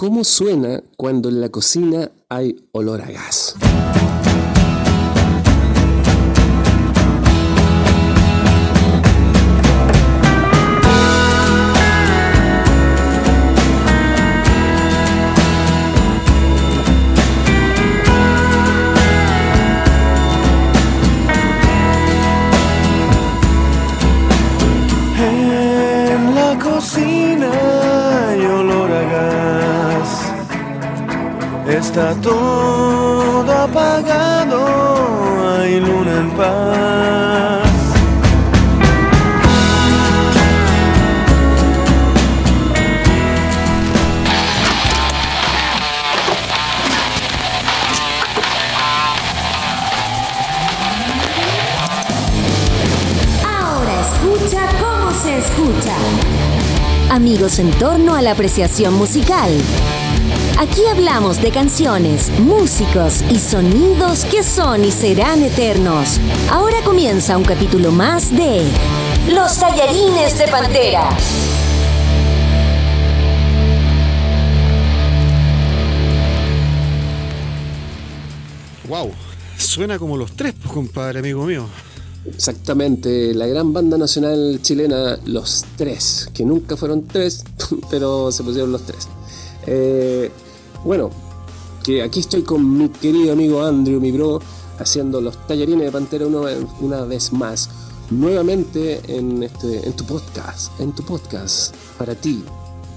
¿Cómo suena cuando en la cocina hay olor a gas? Todo apagado, hay luna en paz. Ahora escucha cómo se escucha. Amigos en torno a la apreciación musical. Aquí hablamos de canciones, músicos y sonidos que son y serán eternos. Ahora comienza un capítulo más de Los tallarines de Pantera. Wow, suena como los tres, pues compadre, amigo mío. Exactamente, la gran banda nacional chilena, Los Tres, que nunca fueron tres, pero se pusieron los tres. Eh, bueno, que aquí estoy con mi querido amigo Andrew, mi bro, haciendo los tallarines de Pantera una, vez más, nuevamente en, este, en tu podcast, en tu podcast, para ti,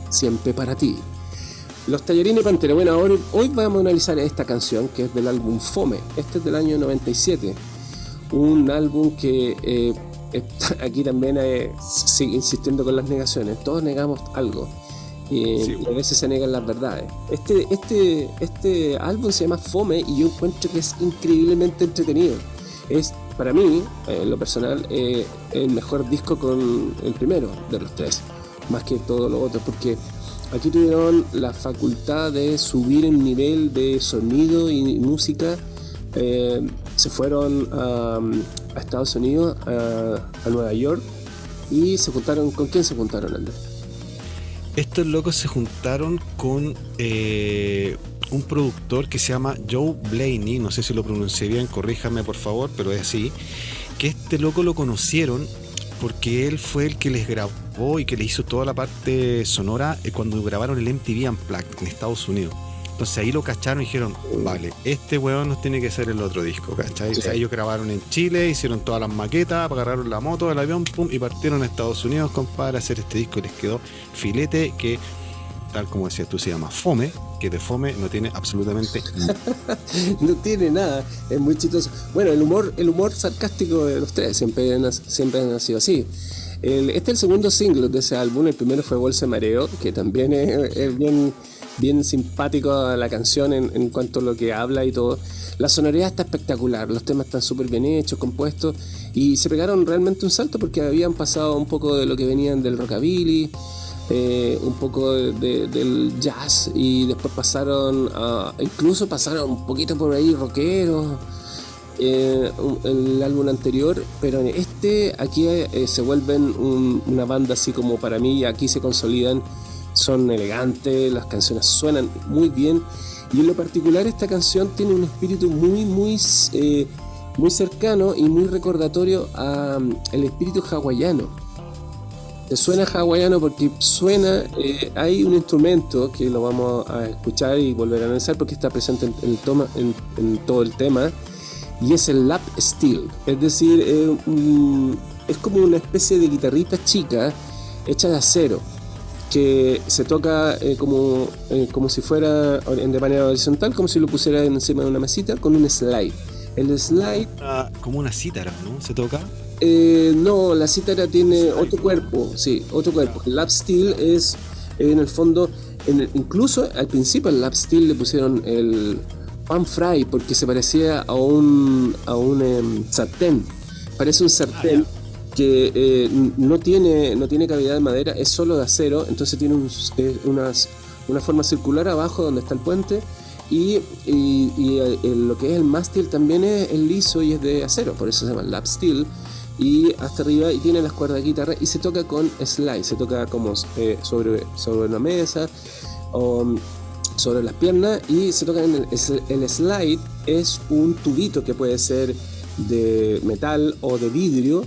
siempre para ti. Los tallarines de Pantera, bueno, hoy vamos a analizar esta canción que es del álbum Fome, este es del año 97 un álbum que eh, aquí también eh, sigue insistiendo con las negaciones. Todos negamos algo. Sí, y a veces se negan las verdades. Este, este, este álbum se llama Fome y yo encuentro que es increíblemente entretenido. Es, para mí, eh, en lo personal, eh, el mejor disco con el primero de los tres, más que todos los otros, porque aquí tuvieron la facultad de subir el nivel de sonido y música eh, se fueron a, a Estados Unidos, a, a Nueva York, y se juntaron. ¿Con quién se juntaron, Andrés? Estos locos se juntaron con eh, un productor que se llama Joe Blaney, no sé si lo pronuncié bien, corríjame por favor, pero es así, que este loco lo conocieron porque él fue el que les grabó y que le hizo toda la parte sonora eh, cuando grabaron el MTV Unplugged en Estados Unidos. Entonces ahí lo cacharon y dijeron, vale, este weón nos tiene que ser el otro disco, ¿cachai? O sea, Sí. ellos grabaron en Chile, hicieron todas las maquetas, agarraron la moto, el avión, pum, y partieron a Estados Unidos, compadre, a hacer este disco y les quedó filete que, tal como decías tú, se llama Fome, que de Fome no tiene absolutamente nada. no tiene nada, es muy chistoso. Bueno, el humor, el humor sarcástico de los tres siempre, han- siempre ha sido así. El- este es el segundo single de ese álbum, el primero fue Bolsa Mareo, que también es, es bien, bien simpático la canción en, en cuanto a lo que habla y todo. La sonoridad está espectacular, los temas están súper bien hechos, compuestos, y se pegaron realmente un salto porque habían pasado un poco de lo que venían del rockabilly, eh, un poco de- de- del jazz y después pasaron incluso pasaron un poquito por ahí rockeros eh, el álbum anterior pero en este aquí eh, se vuelven un- una banda así como para mí aquí se consolidan son elegantes las canciones suenan muy bien y en lo particular esta canción tiene un espíritu muy muy eh, muy cercano y muy recordatorio al espíritu hawaiano. Te suena hawaiano porque suena, eh, hay un instrumento que lo vamos a escuchar y volver a analizar porque está presente en, todo el tema y es el lap steel, es decir, eh, es como una especie de guitarrita chica hecha de acero que se toca eh, como, eh, como si fuera de manera horizontal, como si lo pusiera encima de una mesita con un slide. El slide Ah, como una cítara, ¿no? Se toca. eh, no, la cítara tiene otro cuerpo, sí, otro cuerpo. El lap steel es, eh, en el fondo, en el- incluso al principio al lap steel le pusieron el pan fry porque se parecía a un, a un em, sartén. Parece un sartén que eh, no, tiene, no tiene cavidad de madera, es solo de acero, entonces tiene eh, unas- una forma circular abajo donde está el puente. Y, eh, lo que es el mástil también es, liso y es de acero, por eso se llama lap steel y hasta arriba y tiene las cuerdas de guitarra y se toca con slide, se toca como sobre, sobre una mesa o, sobre las piernas y se tocan en el slide es un tubito que puede ser de metal o de vidrio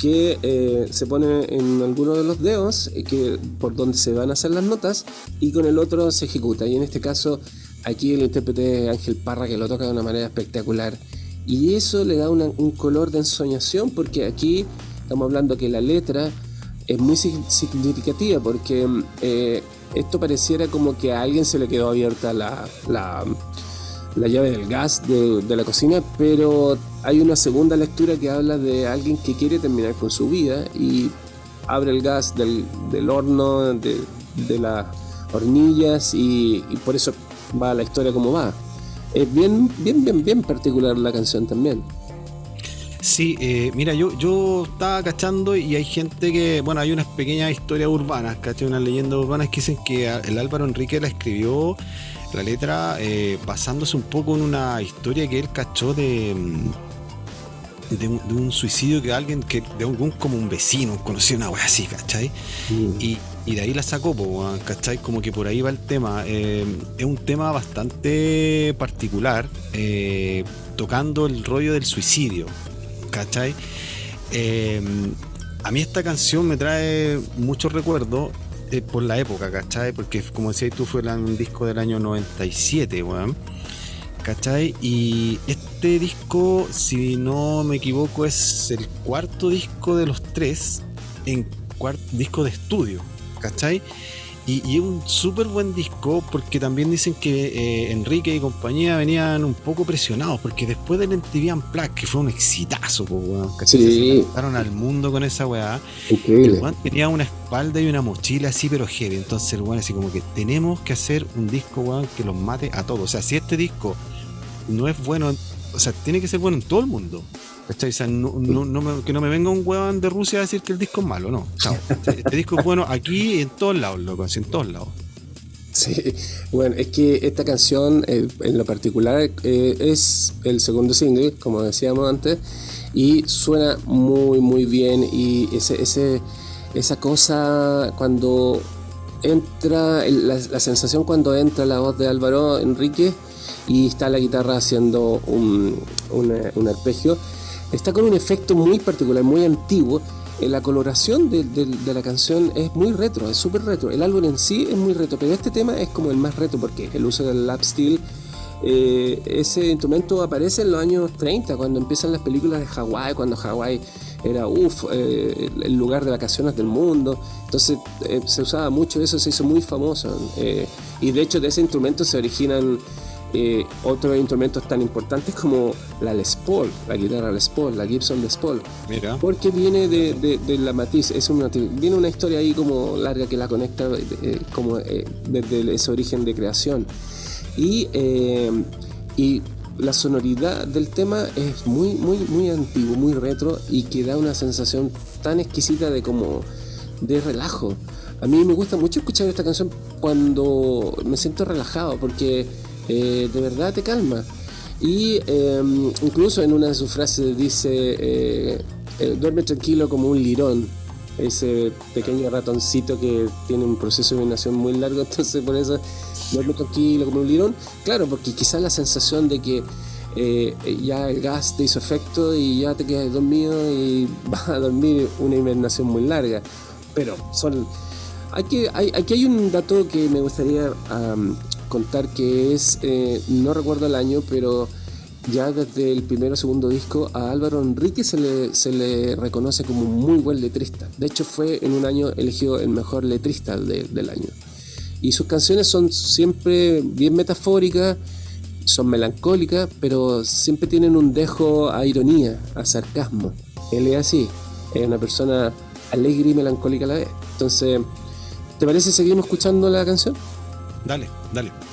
que eh, se pone en alguno de los dedos que, por donde se van a hacer las notas y con el otro se ejecuta. Y en este caso, aquí el intérprete Ángel Parra que lo toca de una manera espectacular. Y eso le da un color de ensoñación porque aquí estamos hablando que la letra es muy significativa porque eh, esto pareciera como que a alguien se le quedó abierta la, la, llave del gas de, de, la cocina, pero hay una segunda lectura que habla de alguien que quiere terminar con su vida y abre el gas del, del horno, de, de, las hornillas y, por eso va la historia como va. Es bien, bien, bien, bien particular la canción también. Sí, eh, mira, yo, yo estaba cachando y hay gente que, bueno, hay unas pequeñas historias urbanas, ¿cachai? Unas leyendas urbanas que dicen que el Álvaro Enrique la escribió, la letra, eh, basándose un poco en una historia que él cachó de, mm, de, un, suicidio que alguien, que de algún como un vecino, conocía una wea así, ¿cachai? Mm. Y, y, de ahí la sacó, ¿cachai? Como que por ahí va el tema. Eh, es un tema bastante particular, tocando el rollo del suicidio, ¿cachai? Em, a mí esta canción me trae muchos recuerdos eh, por la época, ¿cachai? Porque como decías tú, fue un disco del año 97, weón. ¿Cachai? Y este disco, si no me equivoco, es el cuarto disco de los tres en cuarto disco de estudio, ¿cachai? Y, es un súper buen disco porque también dicen que eh, Enrique y compañía venían un poco presionados porque después del MTV Unplugged, que fue un exitazo, pues, se lanzaron al mundo con esa weá. El tenía una espalda y una mochila así, pero heavy. Entonces el weón así como que tenemos que hacer un disco, weón, que los mate a todos. O sea, si este disco no es bueno, o sea, tiene que ser bueno en todo el mundo. No, que no me venga un huevón de Rusia a decir que el disco es malo, no. Este, este, disco es bueno aquí en todos lados, loco, en todos lados. Sí, bueno, es que esta canción eh, en lo particular eh, es el segundo single, como decíamos antes, y suena muy, muy bien. Y ese, ese, esa cosa cuando entra, la, sensación cuando entra la voz de Álvaro Enrique y está la guitarra haciendo un, un, arpegio. Está con un efecto muy particular, muy antiguo. Eh, la coloración de, de, la canción es muy retro, es súper retro. El álbum en sí es muy retro, pero este tema es como el más retro porque el uso del lap steel. Eh, ese instrumento aparece en los años 30, cuando empiezan las películas de Hawái, cuando Hawái era uff, eh, el lugar de vacaciones del mundo. Entonces se usaba mucho eso, se hizo muy famoso. y de hecho de ese instrumento se originan eh, otros instrumentos tan importantes como la Les Paul, la guitarra Les Paul, la Gibson Les Paul. Mira. Porque viene de, de, la matiz, es una, viene una historia ahí como larga que la conecta eh, como eh, desde ese origen de creación. Y, y la sonoridad del tema es muy, muy, muy antiguo, muy retro y que da una sensación tan exquisita de como de relajo. A mí me gusta mucho escuchar esta canción cuando me siento relajado porque eh, de verdad te calma. Y em, incluso en una de sus frases dice, eh, eh, duerme tranquilo como un lirón, ese pequeño ratoncito que tiene un proceso de nación muy largo, entonces por eso duerme tranquilo como un lirón. Claro, porque quizás la sensación de que ya el gas te hizo efecto y ya te quedas dormido y vas a dormir una invernación muy larga. Pero son... Hay aquí hay un dato que me gustaría contar que es, eh, no recuerdo el año, pero ya desde el primero o segundo disco a Álvaro Enrique se le, se le reconoce como un muy buen letrista. De hecho fue en un año elegido el mejor letrista del año. Y sus canciones son siempre bien metafóricas, son melancólicas, pero siempre tienen un dejo a ironía, a sarcasmo. Él es así, es una persona alegre y melancólica a la vez. Entonces, ¿te parece seguimos escuchando la canción? Dale, dale.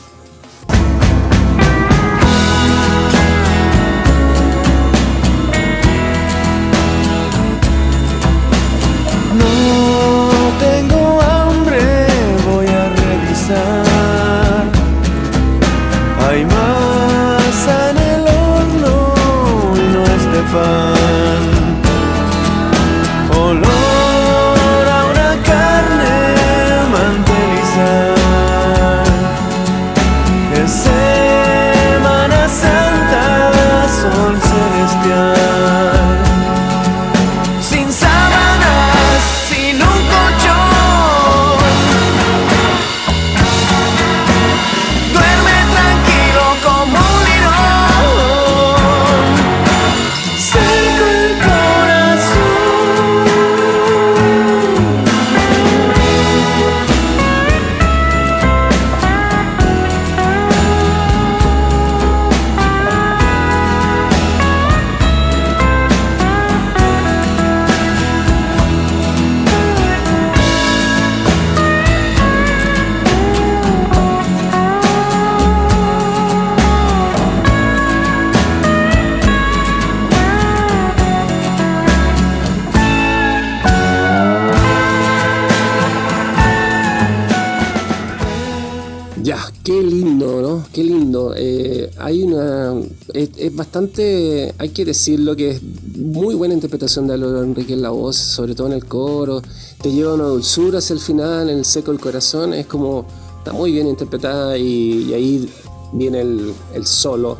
Hay que decirlo que es muy buena interpretación de Álvaro Enrique en la voz, sobre todo en el coro. Te lleva una dulzura hacia el final, en el seco el corazón. Es como. Está muy bien interpretada y, ahí viene el, solo,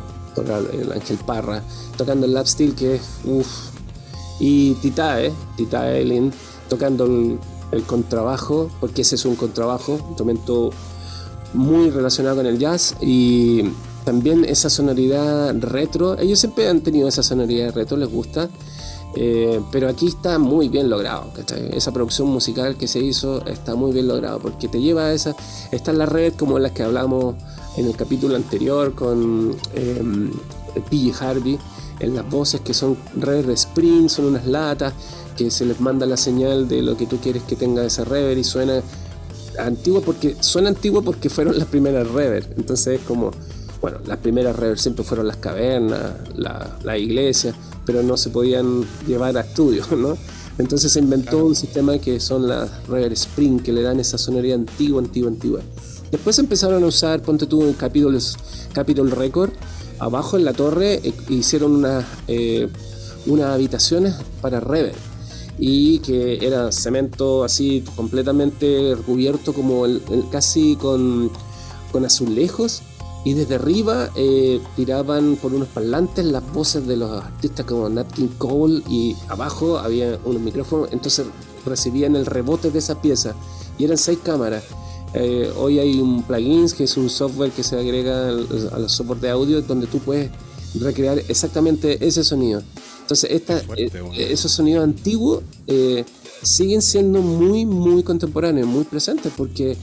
el Ángel Parra, tocando el lap que es. Uff. Y Titae, Titae Elin, tocando el, el contrabajo, porque ese es un contrabajo, un instrumento muy relacionado con el jazz y también esa sonoridad retro. Ellos siempre han tenido esa sonoridad retro, les gusta. Eh, pero aquí está muy bien logrado, Esa producción musical que se hizo está muy bien logrado porque te lleva a esa. Está en la como las que hablamos en el capítulo anterior con eh, PG Harvey, en las voces que son reverb spring, son unas latas que se les manda la señal de lo que tú quieres que tenga ese reverb y suena antiguo porque suena antiguo porque fueron las primeras rever. Entonces es como, bueno, las primeras rever siempre fueron las cavernas, la, la iglesia, pero no se podían llevar a estudio, ¿no? Entonces se inventó un sistema que son las rever spring, que le dan esa sonoridad antigua, antigua, antigua. Después empezaron a usar, ponte tú en Capitol, Capitol Record, abajo en la torre eh, hicieron unas, eh, unas habitaciones para rever y que era cemento así completamente recubierto como el, casi con, con, azulejos y desde arriba eh, tiraban por unos parlantes las voces de los artistas como Nat King Cole y abajo había unos micrófonos entonces recibían el rebote de esa pieza. Y eran seis cámaras. Eh, hoy hay un plugin que es un software que se agrega a los software de audio donde tú puedes recrear exactamente ese sonido. Entonces, esta, eh, esos sonidos antiguos siguen siendo muy, muy contemporáneos, muy presentes, porque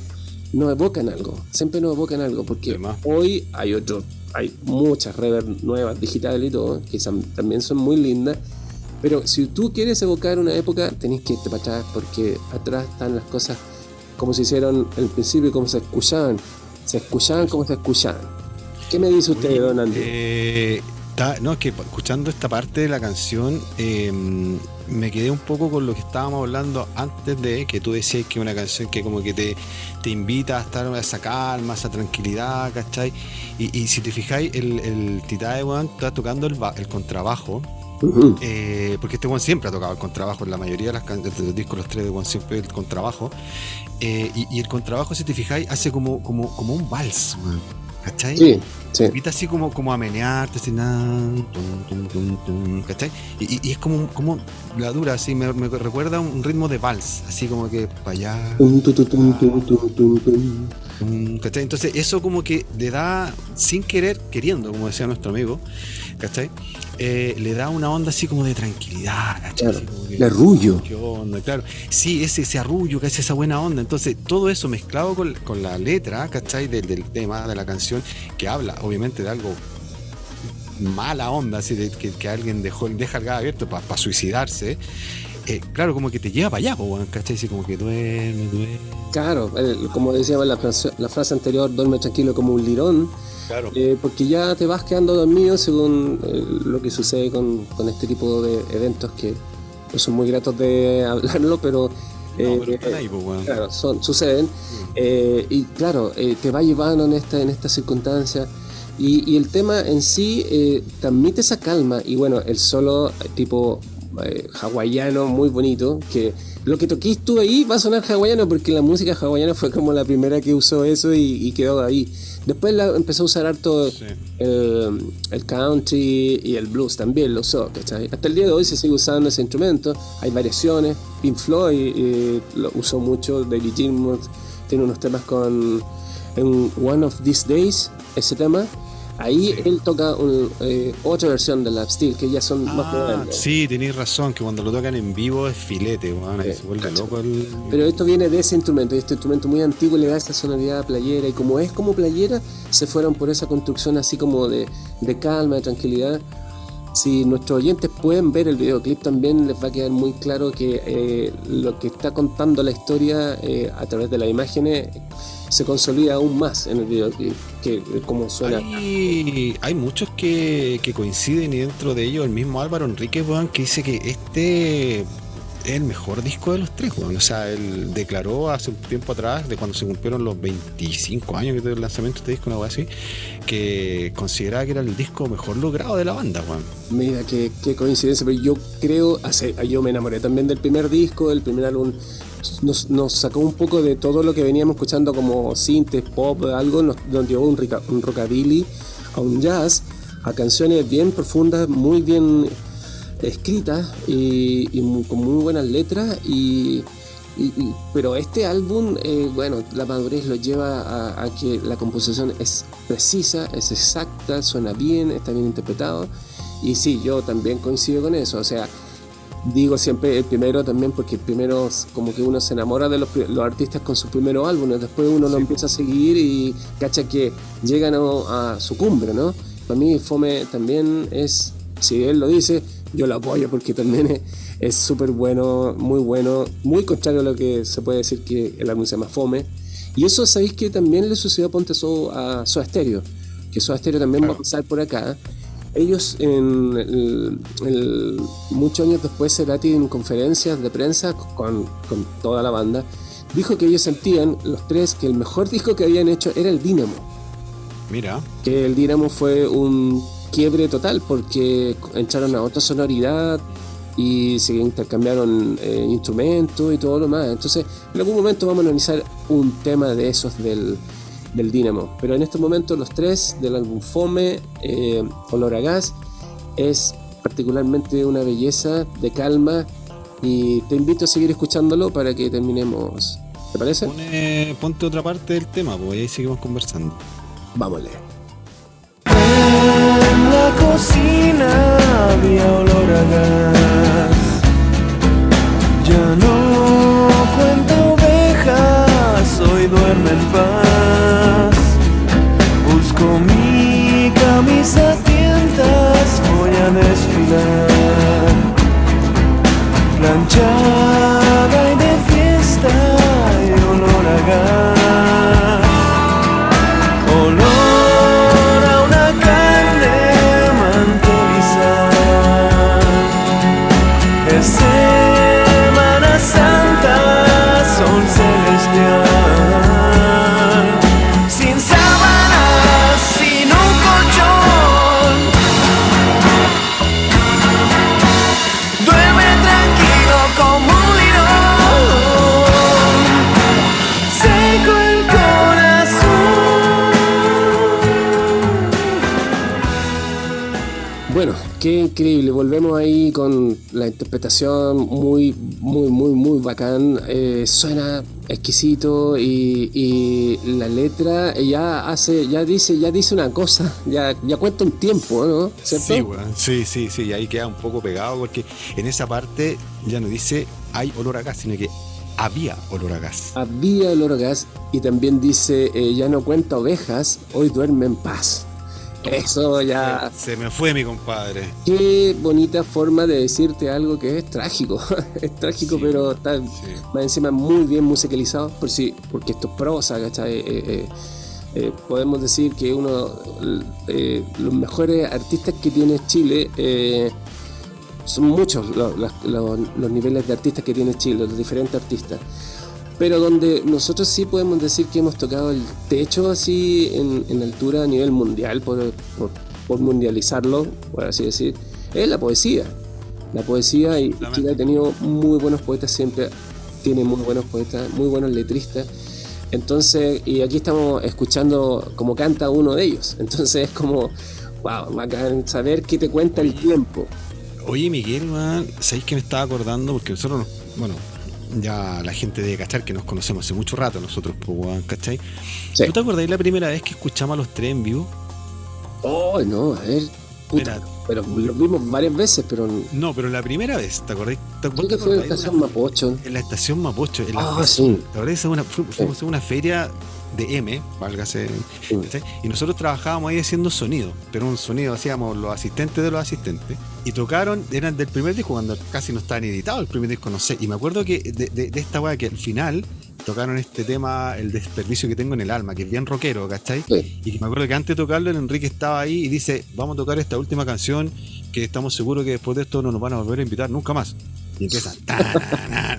nos evocan algo, siempre nos evocan algo, porque hoy hay otros, hay muchas reverb nuevas, digitales y todo, que también son muy lindas, pero si tú quieres evocar una época, tenés que irte para atrás, porque atrás están las cosas como se hicieron al principio, como se escuchaban, se escuchaban como se escuchaban. ¿Qué me dice usted, Don Andy? Eh, no, es que escuchando esta parte de la canción em, me quedé un poco con lo que estábamos hablando antes de que tú decías que una canción que como que te, te invita a estar en esa calma, esa tranquilidad, ¿cachai? Y, si te fijáis, el, el Titae está tocando el, el contrabajo. Eh, porque este one siempre ha tocado el contrabajo en la mayoría de, las, de los discos, los tres de one siempre el contrabajo. Eh, y, el contrabajo, si te fijáis, hace como, como, como un vals, ¿cachai? Sí. Sí. así como, como a menearte, así nada. ¿Cachai? Y, es como, como la dura, así, me, recuerda un ritmo de vals, así como que para allá. ¿Cachai? Entonces, eso como que le da, sin querer, queriendo, como decía nuestro amigo, ¿cachai? Eh, le da una onda así como de tranquilidad, Claro, de arrullo. Claro, sí, ese, ese arrullo, que es esa buena onda. Entonces, todo eso mezclado con, la letra, ¿cachai? Del, tema, de la canción, que habla obviamente de algo mala onda, así de que, alguien dejó, deja el gas abierto para suicidarse. Eh, claro, como que te lleva para allá, ¿cachai? Así como que duerme, duerme. Claro, como decíamos la, la frase anterior, duerme tranquilo como un lirón eh, porque ya te vas quedando dormido según eh, lo que sucede con, este tipo de eventos que no son muy gratos de hablarlo, pero, eh, pues, claro, son, suceden. Mm. y claro, te va llevando en esta, en esta circunstancia. Y, el tema en sí transmite esa calma. Y bueno, el solo tipo hawaiano muy bonito, que lo que toquís tú ahí va a sonar hawaiano porque la música hawaiana fue como la primera que usó eso y quedó ahí. Después empezó a usar harto el, country y el blues también lo usó, Hasta el día de hoy se sigue usando ese instrumento, hay variaciones, Pink Floyd lo usó mucho, David Gilmour tiene unos temas con en One of These Days, ese tema, Ahí él toca eh, otra versión de la Steel, que ya son más ah, modernas. Sí, tenéis razón, que cuando lo tocan en vivo es filete, se vuelve loco el... Pero esto viene de ese instrumento, y este instrumento muy antiguo le da esa sonoridad playera, y como es como playera, se fueron por esa construcción así como de, calma, de tranquilidad. Si nuestros oyentes pueden ver el videoclip también les va a quedar muy claro que eh, lo que está contando la historia eh, a través de las imágenes se consolida aún más en el videoclip, que como suena. Hay, hay muchos que, coinciden y dentro de ellos el mismo Álvaro Enrique, que dice que este es el mejor disco de los tres, weón. O sea, él declaró hace un tiempo atrás, de cuando se cumplieron los 25 años del lanzamiento de este disco, una cosa así, que consideraba que era el disco mejor logrado de la banda, weón. Mira, qué, qué coincidencia, pero yo creo, hace, yo me enamoré también del primer disco, del primer álbum. Nos, sacó un poco de todo lo que veníamos escuchando como synth, pop, algo, nos, nos un, rockabilly a un jazz, a canciones bien profundas, muy bien escritas y, con muy buenas letras y- pero este álbum eh, bueno la madurez lo lleva a, a que la composición es precisa es exacta suena bien está bien interpretado y sí yo también coincido con eso o sea digo siempre el primero también porque el primero como que uno se enamora de los, los artistas con sus primeros álbumes después uno lo empieza a seguir y cacha que llegan a, a su cumbre no para mí Fome también es si él lo dice yo lo apoyo porque también es- súper bueno muy bueno muy contrario a lo que se puede decir que el álbum se llama Fome. Y eso sabéis que también le sucedió a Ponte So- a Soda Stereo que Soda Stereo también va a Claro. pasar por acá ellos, en el- el- muchos años después, Cerati en conferencias de prensa con, con toda la banda, dijo que ellos sentían, los tres, que el mejor disco que habían hecho era el Dínamo. Mira, Que el Dínamo fue un quiebre total porque entraron a otra sonoridad y se intercambiaron eh, instrumentos y todo lo más. Entonces, en algún momento vamos a analizar un tema de esos del, del Dínamo. Pero en este momento, los tres del álbum Fome, eh, Olor a Gas, es particularmente una belleza de calma y te invito a seguir escuchándolo para que terminemos. ¿Te parece? pone, ponte otra parte del tema, pues y ahí seguimos conversando. Vámonos. En la cocina Volvemos ahí con la interpretación muy, muy, muy, muy bacán. Eh, suena exquisito y, y la letra ya hace, ya dice, ya dice una cosa, ya, ya cuenta un tiempo, ¿no? ¿Cierto? Sí, weón. Sí, sí, sí. Y ahí queda un poco pegado porque en esa parte ya no dice hay olor a gas, sino que había olor a gas. Había olor a gas y también dice, eh, ya no cuenta ovejas, hoy duerme en paz. Eso ya... Se me fue mi compadre. Qué bonita forma de decirte algo que es trágico. es trágico, Sí, pero está sí. más encima muy bien musicalizado, por si, porque esto es prosa, ¿cachai? Eh, eh, eh, podemos decir que uno eh, los mejores artistas que tiene Chile son muchos los- los niveles de artistas que tiene Chile, los diferentes artistas. Pero donde nosotros sí podemos decir que hemos tocado el techo así en, en altura a nivel mundial, por, por- por mundializarlo, por así decir, es la poesía. La poesía y. Chile ha tenido muy buenos poetas siempre, tiene muy buenos poetas, muy buenos letristas. Entonces, y aquí estamos escuchando como canta uno de ellos. Entonces es como, wow, bacán saber qué te cuenta el tiempo. Oye, Miguel, man, ¿sabéis que me estaba acordando? Porque nosotros, nos- bueno, ya la gente debe cachar que nos conocemos hace mucho rato nosotros, pues, ¿cachai? Sí. ¿Tú te acordáis la primera vez que escuchamos a los tres en vivo? Oh, no, a ver. puta, pero lo vimos varias veces, pero No, pero la primera vez, ¿te acordáis? ¿Te te fue en la estación Mapocho. En la estación Mapocho. En la Ah, sí. ¿Te acordás? Una- fu- Fuimos a una feria de M, válgase. Sí. Y nosotros trabajábamos ahí haciendo sonido, pero un sonido hacíamos los asistentes de los asistentes. Y tocaron, eran del primer disco, cuando casi no estaban editados el primer disco, no sé. Y me acuerdo que de, de- de esta weá que al final tocaron este tema, el desperdicio que tengo en el alma, que es bien rockero, ¿cachai? Sí. Y que me acuerdo que antes de tocarlo, el Enrique estaba ahí y dice, vamos a tocar esta última canción, que estamos seguros que después de esto no nos van a volver a invitar nunca más. Y empieza. tan,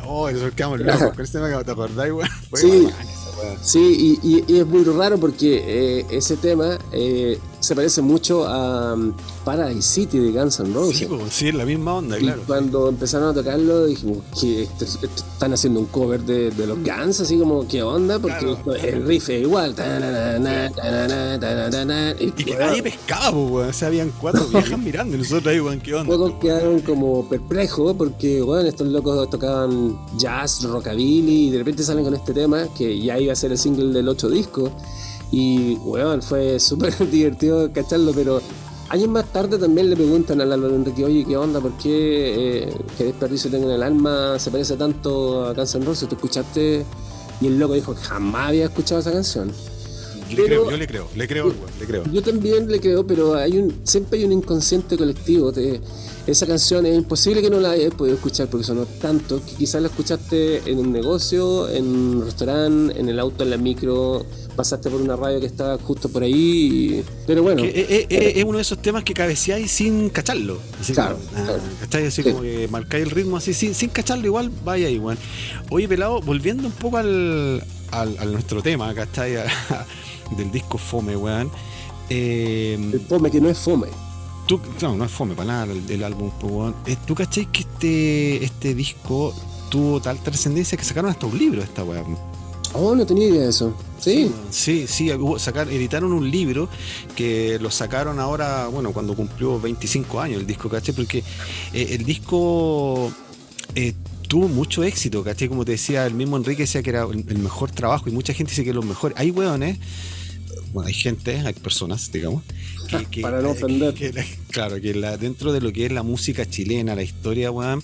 Oh, nosotros quedamos locos. Con ese tema que te acordás, weón. Sí. Sí, y, y- es muy raro porque eh, ese tema eh, se parece mucho a um, Paradise City de Guns N' Roses. Sí, pues, sí, es la misma onda, Y claro. cuando empezaron a tocarlo dijimos que están haciendo un cover de, de los Guns, así como qué onda, porque Claro, esto- claro. el riff es igual. Y Y que nadie pescaba, pues, weón. O sea, habían cuatro viejas mirando y nosotros ahí, weón, ¿qué onda? Todos quedaron como perplejos porque, bueno, estos locos tocaban jazz, rockabilly y de repente salen con este tema que ya iba a ser el single del 8 disco. Y, bueno, fue súper divertido cacharlo, pero años más tarde también le preguntan al Álvaro Enrique, oye, ¿qué onda? ¿Por qué, eh, qué desperdicio tengo en el alma? ¿Se parece tanto a Guns N' Roses? ¿Tú escuchaste? Y el loco dijo, jamás había escuchado esa canción. Le pero- creo, yo le creo, le creo, weón, le creo. Yo también le creo, pero hay un, siempre hay un inconsciente colectivo. te- esa canción es imposible que no la hayas podido escuchar porque sonó tanto que quizás la escuchaste en un negocio, en un restaurante, en el auto, en la micro, pasaste por una radio que estaba justo por ahí. y- Pero bueno, es, es- es- es uno de esos temas que cabeceáis sin cacharlo. Así Claro, como, ah, claro. ¿cachai? Así Sí. como que marcáis el ritmo así, sin, sin cacharlo, igual vaya weón. Oye, pelado, volviendo un poco al, al, al nuestro tema, ¿cachai? Del disco Fome, weón. Eh, el fome que no es fome. tú, no, no es Fome para nada el, el álbum, pues, weón. Eh, ¿Tú cachai que este, este disco tuvo tal trascendencia que sacaron hasta un libro esta weá? Oh, no tenía idea de eso. Sí. Sí, sí, hubo- sacar, editaron un libro que lo sacaron ahora, bueno, cuando cumplió 25 años el disco, ¿cachai? Porque eh, el disco eh, tuvo mucho éxito, ¿cachai? Como te decía, el mismo Enrique decía que era el, el mejor trabajo y mucha gente dice que es lo mejor. Hay hueones, bueno, hay gente, hay personas, digamos, que, que- Para no ofender. que claro, que la- dentro de lo que es la música chilena, la historia, weón,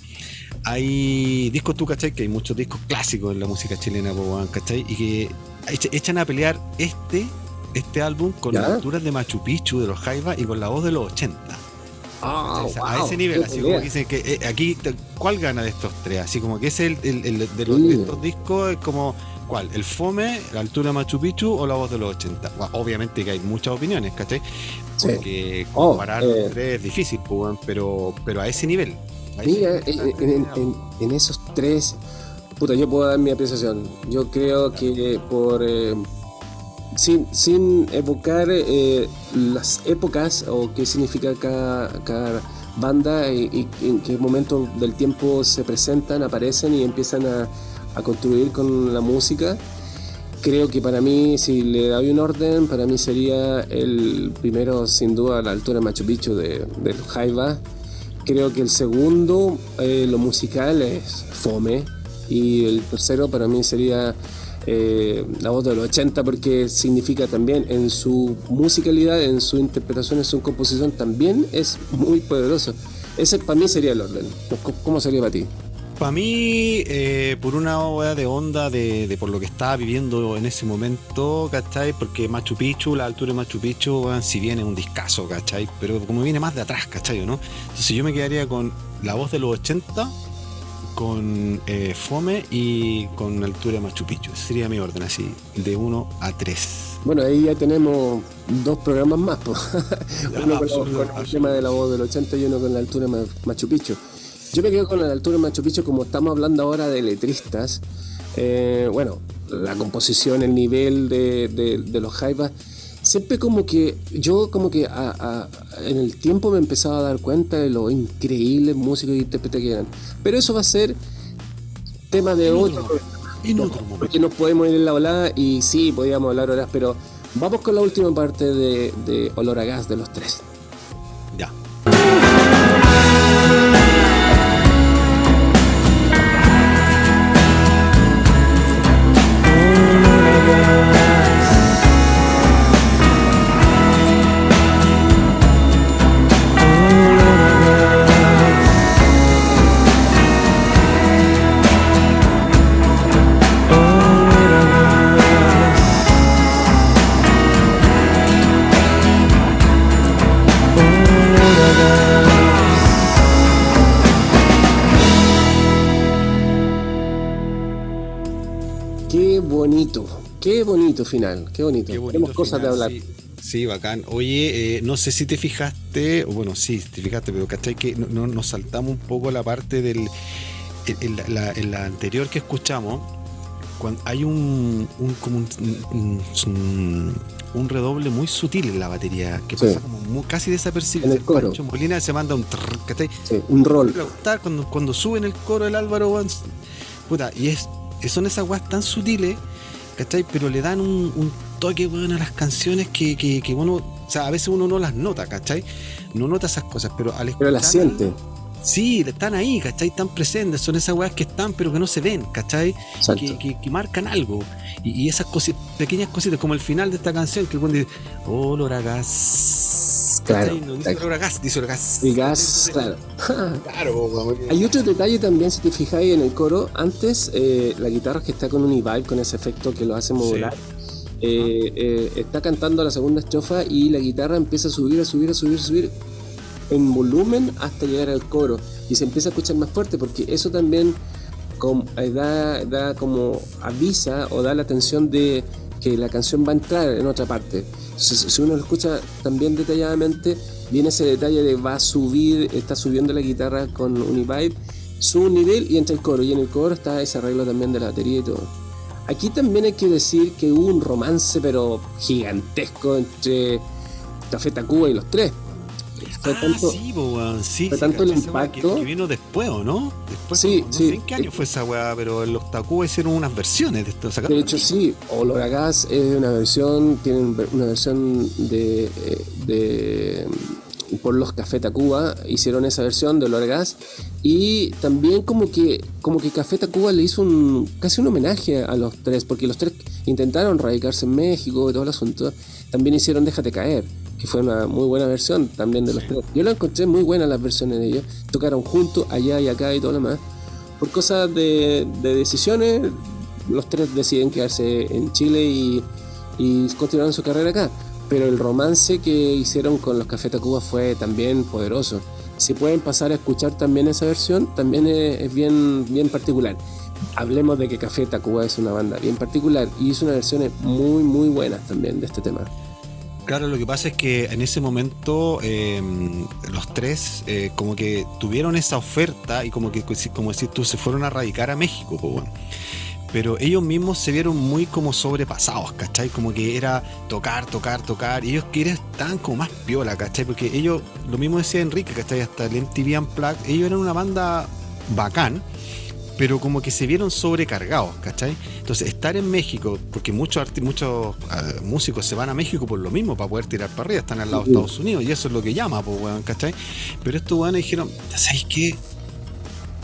hay discos, tú, ¿cachai? Que hay muchos discos clásicos en la música chilena, weón, ¿cachai? Y que echa- echan a pelear este, este álbum con las alturas de Machu Picchu, de los Jaivas y con la voz de los 80. Ah, O sea, wow, a ese nivel, así como que dicen que eh, aquí, ¿cuál gana de estos tres? Así como que es el, el- el de, los, Mm. de estos discos, es como, ¿cuál? ¿El Fome, la altura de Machu Picchu o la voz de los 80? Bueno, obviamente que hay muchas opiniones, ¿cachai? Sí. Porque Oh, comparar eh. los tres es difícil, pues, pero, pero a ese nivel. a ese Mira, nivel en, está en- en- terminado. en esos tres, puta, yo puedo dar mi apreciación. Yo creo que por. eh, sin, sin evocar eh, las épocas o qué significa cada, cada banda y, y en qué momento del tiempo se presentan, aparecen y empiezan a, a construir con la música. Creo que para mí, si le doy un orden, para mí sería el primero, sin duda, a la altura de Machu Picchu de, del Jaiba. Creo que el segundo, eh, lo musical, es Fome. Y el tercero para mí sería eh, La voz de los 80, porque significa también en su musicalidad, en su interpretación, en su composición, también es muy poderoso. Ese para mí sería el orden. ¿Cómo- ¿Cómo sería para ti? Para mí, eh, por una obra de onda de, de por lo que estaba viviendo en ese momento, ¿cachai? Porque Machu Picchu, la altura de Machu Picchu, si bien es un discazo, ¿cachai? Pero como viene más de atrás, ¿cachai? ¿no? Entonces yo me quedaría con la voz de los 80, con eh, Fome y con altura de Machu Picchu. Ese sería mi orden, así, de 1 a 3. Bueno, ahí ya tenemos dos programas más. po. uno con, la- el tema de la voz del 80 y uno con la altura de Ma- Machu Picchu. Yo me quedo con la altura de Machu Picchu como estamos hablando ahora de letristas. Eh, bueno, la composición, el nivel de, de- de los jaivas. Siempre como que yo como que a- a- en el tiempo me empezaba a dar cuenta de lo increíbles músicos y intérpretes que eran. Pero eso va a ser tema de otro En otro momento. porque nos podemos ir en la volada y sí, podíamos hablar horas, pero vamos con la última parte de, de Olor a Gas de los tres. Bonito final, qué bonito. Qué bonito Tenemos cosas de hablar. Sí, sí, bacán. Oye, eh, no sé si te fijaste, bueno, sí, te fijaste, pero ¿cachai? Que no, no- nos saltamos un poco la parte del en, en la, en la anterior que escuchamos, cuando hay un, un, como un, un- un- redoble muy sutil en la batería, que Sí. pasa como muy- casi desapercibido. En el coro. Pancho Molina se manda un trrr, ¿cachai? Sí, un rol. Cuando, cuando suben el coro del Álvaro puta, y es, son esas weas tan sutiles, ¿cachai? Pero le dan un, un toque, weón, a las canciones que, que, que uno, o sea, a veces uno no las nota, ¿cachai? No nota esas cosas, pero al Pero la escucharlas- siente. Sí, están ahí, ¿cachai? Están presentes, son esas weas que están, pero que no se ven, ¿cachai? Que, que- que marcan algo. Y, y esas cosi- pequeñas cositas, como el final de esta canción, que el buen dice, olor a gas. Claro, ¿cachai? No dice gas, dice a gas. El gas, Entonces, claro. Claro, weón. Hay otro detalle también, si te fijáis en el coro, antes eh, la guitarra que está con un e-vibe, con ese efecto que lo hace modular, eh, eh, está cantando la segunda estrofa y la guitarra empieza a subir, a subir, a subir, a subir en volumen hasta llegar al coro y se empieza a escuchar más fuerte porque eso también com- eh, da, da como avisa o da la atención de que la canción va a entrar en otra parte. Si uno lo escucha también detalladamente, viene ese detalle de va a subir, está subiendo la guitarra con un e-vibe, sube un nivel y entra el coro. Y en el coro está ese arreglo también de la batería y todo. Aquí también hay que decir que hubo un romance, pero gigantesco, entre Café Tacuba y los tres. Fue ah, tanto- sí, sí. fue sí, tanto el impacto. Que, que vino después, ¿o no? Después, Sí, como- no sí. sé en qué año fue esa weá, pero los Tacuba hicieron unas versiones de esto. De hecho, sí, Olor a Gas es una versión, tienen una versión de, eh, de por los Café Tacuba, hicieron esa versión de Olor a Gas y también como que como que Café Tacuba le hizo un casi un homenaje a los tres, porque los tres intentaron radicarse en México y todo el asunto, también hicieron Déjate caer, que fue una muy buena versión también de los tres. Yo la encontré muy buena las versiones de ellos, tocaron juntos allá y acá y todo lo demás. Por cosas de, de decisiones, los tres deciden quedarse en Chile y, y continuaron su carrera acá. Pero el romance que hicieron con los Café Tacuba fue también poderoso. Si pueden pasar a escuchar también esa versión, también es, es bien, bien particular. Hablemos de que Café Tacuba es una banda bien particular y hizo unas versiones muy, muy buenas también de este tema. Claro, lo que pasa es que en ese momento eh, los tres eh, como que tuvieron esa oferta y como que, como decís tú, se fueron a radicar a México. Pero ellos mismos se vieron muy como sobrepasados, ¿cachai? Como que era tocar, tocar, tocar. Y ellos que eran estaban como más piola, ¿cachai? Porque ellos, lo mismo decía Enrique, ¿cachai? Hasta el MTV Unplugged, ellos eran una banda bacán, pero como que se vieron sobrecargados, ¿cachai? Entonces, estar en México, porque muchos muchos eh, músicos se van a México por lo mismo, para poder tirar para arriba, están al lado de. Estados Unidos, y eso es lo que llama, pues, weón, ¿cachai? Pero estos weones dijeron, ¿sabéis qué?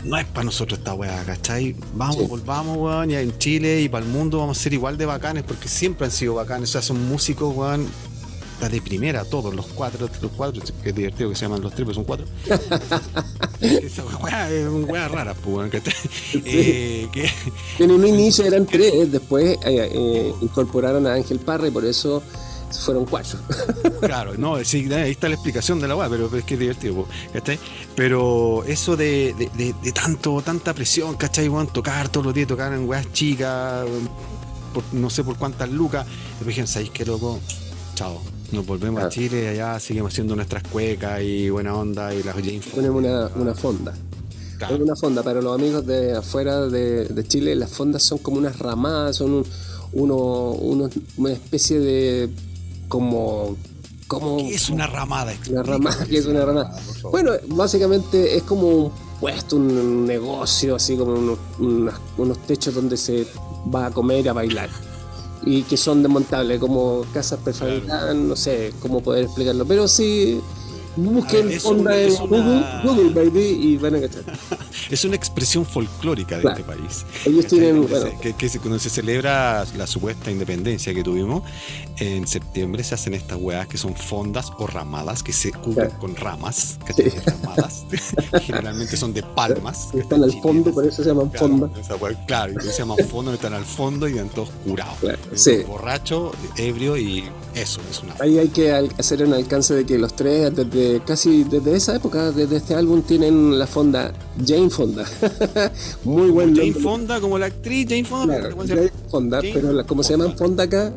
No es para nosotros esta weá, ¿cachai? Vamos, Sí. volvamos, weón, ya en Chile y para el mundo vamos a ser igual de bacanes, porque siempre han sido bacanes, o sea, son músicos, weón, de primera, todos, los cuatro, los cuatro, que es divertido que se llaman los tres, pero son cuatro. Esa weá es una rara, pues. Eh, que, En un inicio eran tres, después eh, eh, incorporaron a Ángel Parra y por eso fueron cuatro. Claro, no, sí, ahí está la explicación de la weá, pero, es que es divertido, ¿cachai? Pero eso de, de, de- de tanto, tanta presión, ¿cachai? Tocar todos los días, tocar en weas chicas, por, no sé por cuántas lucas. Después dijeron, ¿sabéis qué loco? Chao. Nos volvemos a. Chile, allá seguimos haciendo nuestras cuecas y buena onda y las James Ponemos una, una fonda. Claro. Es una fonda, para los amigos de afuera de, de Chile, las fondas son como unas ramadas, son un- uno, uno- una especie de como como ¿Qué es una ramada? una ramada, ¿qué es una ramada? Bueno, básicamente es como un puesto, un negocio, así como unos, unas- unos techos donde se va a comer y a bailar. Y que son desmontables, como casas prefabricadas, no sé cómo poder explicarlo. Pero sí, busquen es una- en es una- Google, Google, baby, y van a cachar. Es una expresión folclórica de Claro. este país. Ellos tienen, bueno, que, que se- cuando se celebra la supuesta independencia que tuvimos, en septiembre se hacen estas weas que son fondas o ramadas que se cubren Claro. con ramas. Sí. Ramadas. Generalmente son de palmas. están al fondo, por eso se llaman Claro, fonda. wea, claro, y se llaman fondo, están al fondo y están todos curados. Eh, sí. Borracho, ebrio y eso es una. Ahí hay que hacer un alcance de que los tres, casi desde esa época, desde este álbum, tienen la fonda Jane Fonda. Muy buen Jane nombre. Fonda, como la actriz Jane Fonda. Claro, pero Jane Fonda, Jane pero la- como se llaman Fonda acá,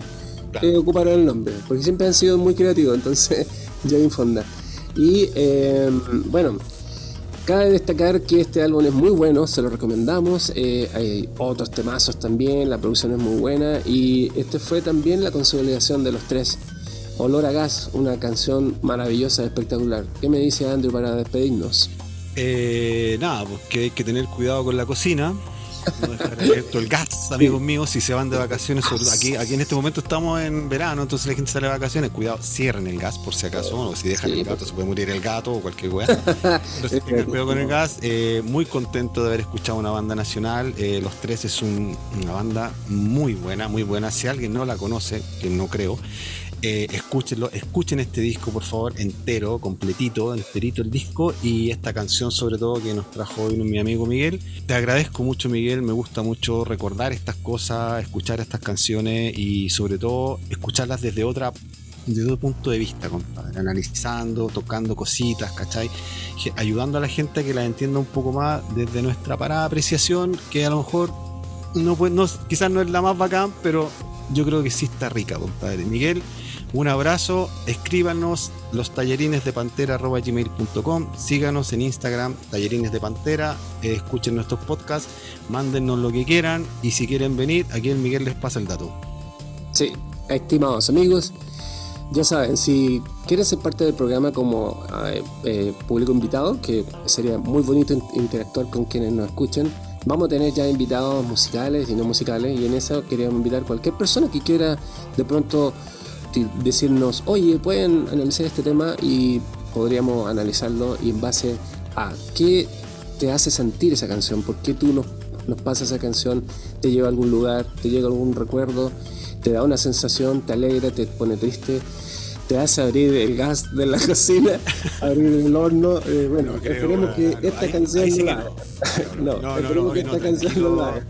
Claro. eh, ocuparon el nombre, porque siempre han sido muy creativos, entonces Jane Fonda. Y eh, bueno, Cabe destacar que este álbum es muy bueno, se lo recomendamos. eh, hay otros temazos también, la producción es muy buena. Y este fue también la consolidación de los tres. Olor a gas, una canción maravillosa, espectacular. ¿Qué me dice Andrew para despedirnos? Eh, nada, pues que hay que tener cuidado con la cocina. No dejar abierto el gas, amigos míos, si se van de vacaciones. aquí, aquí en este momento estamos en verano, entonces la gente sale de vacaciones. Cuidado, cierren el gas por si acaso. O si dejan Sí, el gato, se puede morir el gato o cualquier weá. Entonces tengan cuidado con el gas. Eh, muy contento de haber escuchado una banda nacional. Eh, Los Tres es un- una banda muy buena, muy buena. Si alguien no la conoce, que no creo, eh, escúchenlo, escuchen este disco por favor entero, completito, enterito el disco y esta canción sobre todo que nos trajo hoy mi amigo Miguel. Te agradezco mucho Miguel, me gusta mucho recordar estas cosas, escuchar estas canciones y sobre todo escucharlas desde otra desde otro punto de vista, compadre, analizando, tocando cositas, ¿cachai? Ayudando a la gente a que la entienda un poco más desde nuestra parada apreciación, que a lo mejor no quizás no es la más bacán, pero yo creo que sí está rica, compadre. Miguel, un abrazo, escríbanos los tallerines de pantera síganos en Instagram, tallerines de pantera, eh, escuchen nuestros podcasts, mándennos lo que quieran y si quieren venir, aquí el Miguel les pasa el dato. Sí, estimados amigos, ya saben, si quieren ser parte del programa como eh, eh, público invitado, que sería muy bonito in- interactuar con quienes nos escuchen, vamos a tener ya invitados musicales y no musicales, y en eso queríamos invitar cualquier persona que quiera de pronto decirnos, oye, pueden analizar este tema y podríamos analizarlo y en base a qué te hace sentir esa canción, por qué tú nos, nos pasas esa canción, te lleva a algún lugar, te llega algún recuerdo, te da una sensación, te alegra, te pone triste, te hace abrir el gas de la cocina, abrir el horno. eh, bueno, No creo, esperemos que no, esta ahí- canción ahí sí no que la no. esperemos que esta canción no la.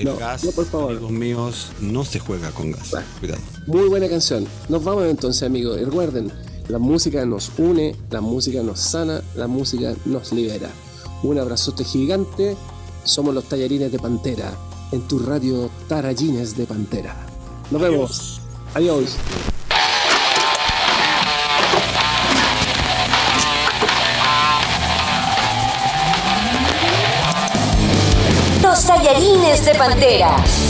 El No, gas, no, por favor. amigos míos, no se juega con gas. Cuidado. Muy buena canción. Nos vamos entonces, amigos. Recuerden, la música nos une, la música nos sana, la música nos libera. Un abrazote gigante. Somos los tallarines de Pantera. En tu radio Tarallines de Pantera. Nos vemos. Adiós. Tallarines de Pantera.